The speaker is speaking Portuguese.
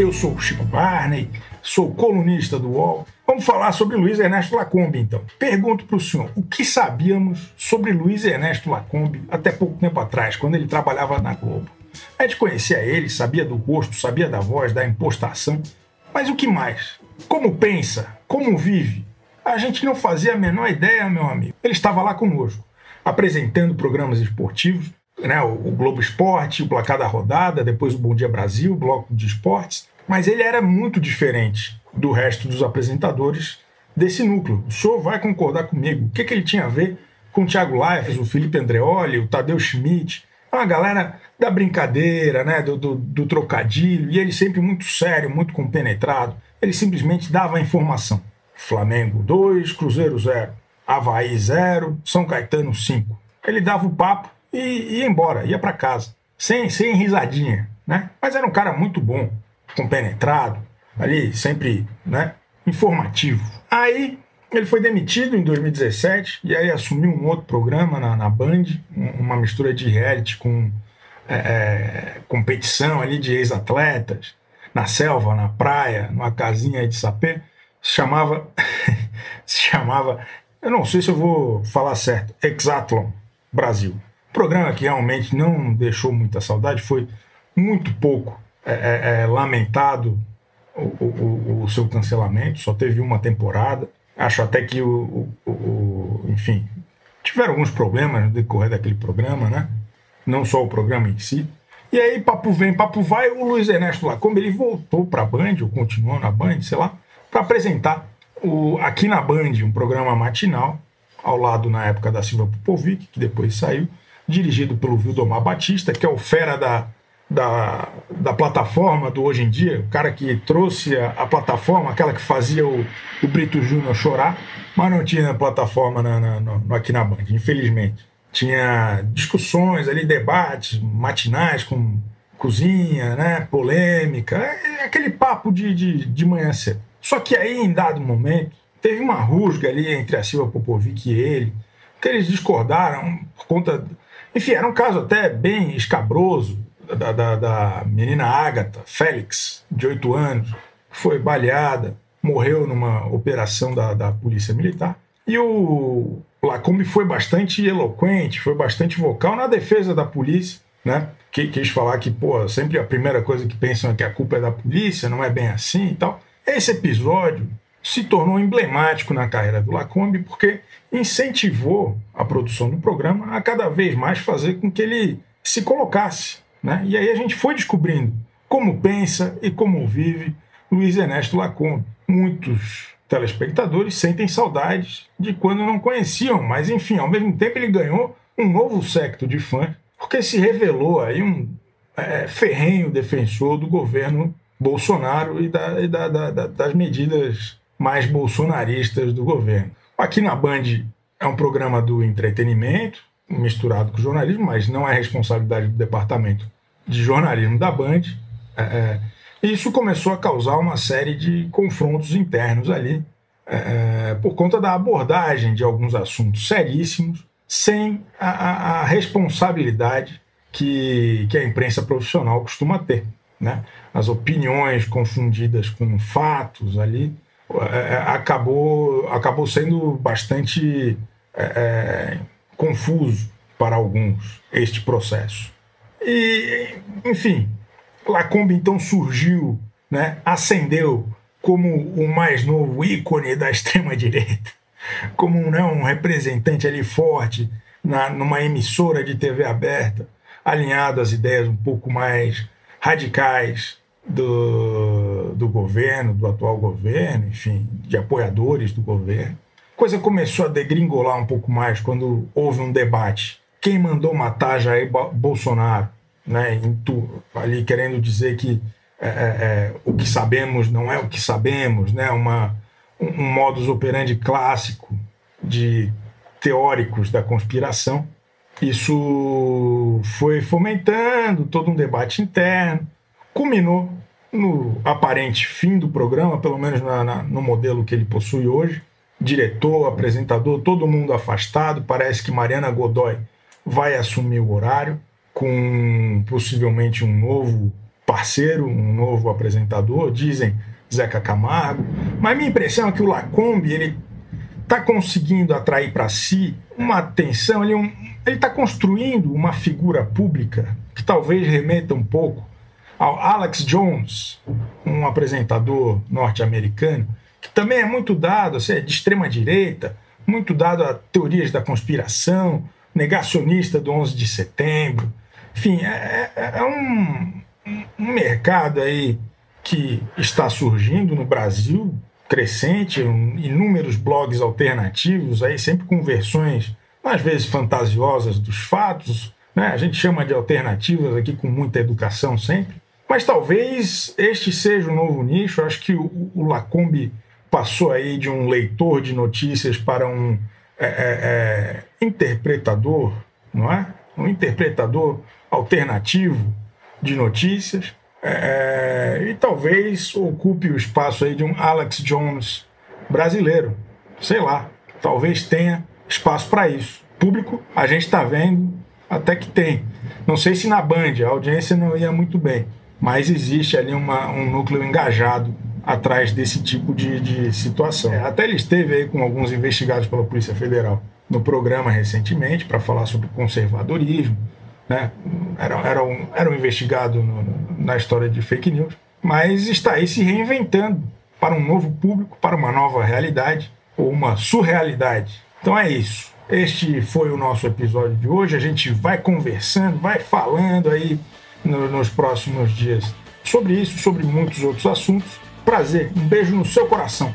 Eu sou o Chico Barney, sou colunista do UOL. Vamos falar sobre Luiz Ernesto Lacombe, então. Pergunto para o senhor, o que sabíamos sobre Luiz Ernesto Lacombe até pouco tempo atrás, quando ele trabalhava na Globo? A gente conhecia ele, sabia do rosto, sabia da voz, da impostação, mas o que mais? Como pensa? Como vive? A gente não fazia a menor ideia, meu amigo. Ele estava lá conosco, apresentando programas esportivos, né, o Globo Esporte, o Placar da Rodada, depois o Bom Dia Brasil, o Bloco de Esportes, mas ele era muito diferente do resto dos apresentadores desse núcleo. O senhor vai concordar comigo. O que, que ele tinha a ver com o Thiago Leifert, o Felipe Andreoli, o Tadeu Schmidt? É uma galera da brincadeira, né, do, do, do trocadilho, e ele sempre muito sério, muito compenetrado. Ele simplesmente dava a informação. Flamengo 2, Cruzeiro 0, Havaí 0, São Caetano 5. Ele dava o papo e ia embora, ia para casa, sem, sem risadinha, né? Mas era um cara muito bom, compenetrado, ali sempre, né? Informativo. Aí ele foi demitido em 2017 e aí assumiu um outro programa na, na Band, uma mistura de reality com é, é, competição ali de ex-atletas, na selva, na praia, numa casinha de sapê. Se chamava, se chamava, eu não sei se eu vou falar certo, Exatlon Brasil. Programa que realmente não deixou muita saudade, foi muito pouco é, é, é lamentado o, o, o, seu cancelamento, só teve uma temporada. Acho até que o, o, enfim, tiveram alguns problemas no decorrer daquele programa, né? Não só o programa em si. E aí, papo vem, papo vai, o Luiz Ernesto Lacombe, ele voltou para a Band, ou continuou na Band, sei lá, para apresentar o, aqui na Band um programa matinal, ao lado, na época, da Silva Popovic, que depois saiu, dirigido pelo Vildomar Batista, que é o fera da, da, da plataforma do Hoje em Dia, o cara que trouxe a, a plataforma, aquela que fazia o, o Brito Júnior chorar, mas não tinha plataforma na, na, no, aqui na Band, infelizmente. Tinha discussões ali, debates matinais com cozinha, né, polêmica, é, é aquele papo de, de, de manhã cedo. Só que aí, em dado momento, teve uma rusga ali entre a Silva Popovic e ele, que eles discordaram por conta enfim, era um caso até bem escabroso da, da, da menina Ágata Félix, de 8 anos, foi baleada, morreu numa operação da, da Polícia Militar. E o Lacombe foi bastante eloquente, foi bastante vocal na defesa da polícia, né? Que, quis falar que, pô, sempre a primeira coisa que pensam é que a culpa é da polícia, não é bem assim e tal. Esse episódio se tornou emblemático na carreira do Lacombe porque incentivou a produção do programa a cada vez mais fazer com que ele se colocasse. Né? E aí a gente foi descobrindo como pensa e como vive Luiz Ernesto Lacombe. Muitos telespectadores sentem saudades de quando não conheciam, mas enfim, ao mesmo tempo ele ganhou um novo secto de fãs, porque se revelou aí um é, ferrenho defensor do governo Bolsonaro e, da, e da, da, das medidas mais bolsonaristas do governo. Aqui na Band é um programa do entretenimento, misturado com jornalismo, mas não é responsabilidade do departamento de jornalismo da Band. É, é, isso começou a causar uma série de confrontos internos ali, é, é por conta da abordagem de alguns assuntos seríssimos, sem a, a, a responsabilidade que, que a imprensa profissional costuma ter. Né? As opiniões confundidas com fatos ali acabou, acabou sendo bastante é, é, confuso para alguns este processo. E, enfim, Lacombe então surgiu, né, ascendeu como o mais novo ícone da extrema-direita, como né, um representante ali forte na, numa emissora de TV aberta, alinhado às ideias um pouco mais radicais do, do governo, do atual governo, enfim, de apoiadores do governo. A coisa começou a degringolar um pouco mais quando houve um debate. Quem mandou matar Jair Bolsonaro? Né, ali querendo dizer que é, é, é, o que sabemos não é o que sabemos, né, uma, um, um modus operandi clássico de teóricos da conspiração. Isso foi fomentando todo um debate interno, culminou no aparente fim do programa, pelo menos na, na, no modelo que ele possui hoje. Diretor, apresentador, todo mundo afastado. Parece que Mariana Godoy vai assumir o horário, com possivelmente um novo parceiro, um novo apresentador, dizem Zeca Camargo. Mas minha impressão é que o Lacombe ele está conseguindo atrair para si uma atenção, ele um, está construindo uma figura pública que talvez remeta um pouco Alex Jones, um apresentador norte-americano, que também é muito dado, assim, é de extrema direita, muito dado a teorias da conspiração, negacionista do 11 de setembro. Enfim, é, é, é um, um mercado aí que está surgindo no Brasil, crescente, um, inúmeros blogs alternativos, aí sempre com versões às vezes fantasiosas dos fatos, né? a gente chama de alternativas aqui com muita educação sempre, mas talvez este seja um novo nicho, acho que o, o Lacombe passou aí de um leitor de notícias para um é, é, é, interpretador, não é? Um interpretador alternativo de notícias. É, é, e talvez ocupe o espaço aí de um Alex Jones brasileiro. Sei lá, talvez tenha espaço para isso. Público, a gente está vendo até que tem. Não sei se na Band a audiência não ia muito bem, mas existe ali uma, um núcleo engajado atrás desse tipo de, de situação. É, até ele esteve aí com alguns investigados pela Polícia Federal no programa recentemente para falar sobre conservadorismo. Né? Era, era, um, era um investigado no, na história de fake news, mas está aí se reinventando para um novo público, para uma nova realidade ou uma surrealidade. Então é isso. Este foi o nosso episódio de hoje. A gente vai conversando, vai falando aí no, nos próximos dias sobre isso, sobre muitos outros assuntos. Prazer, um beijo no seu coração.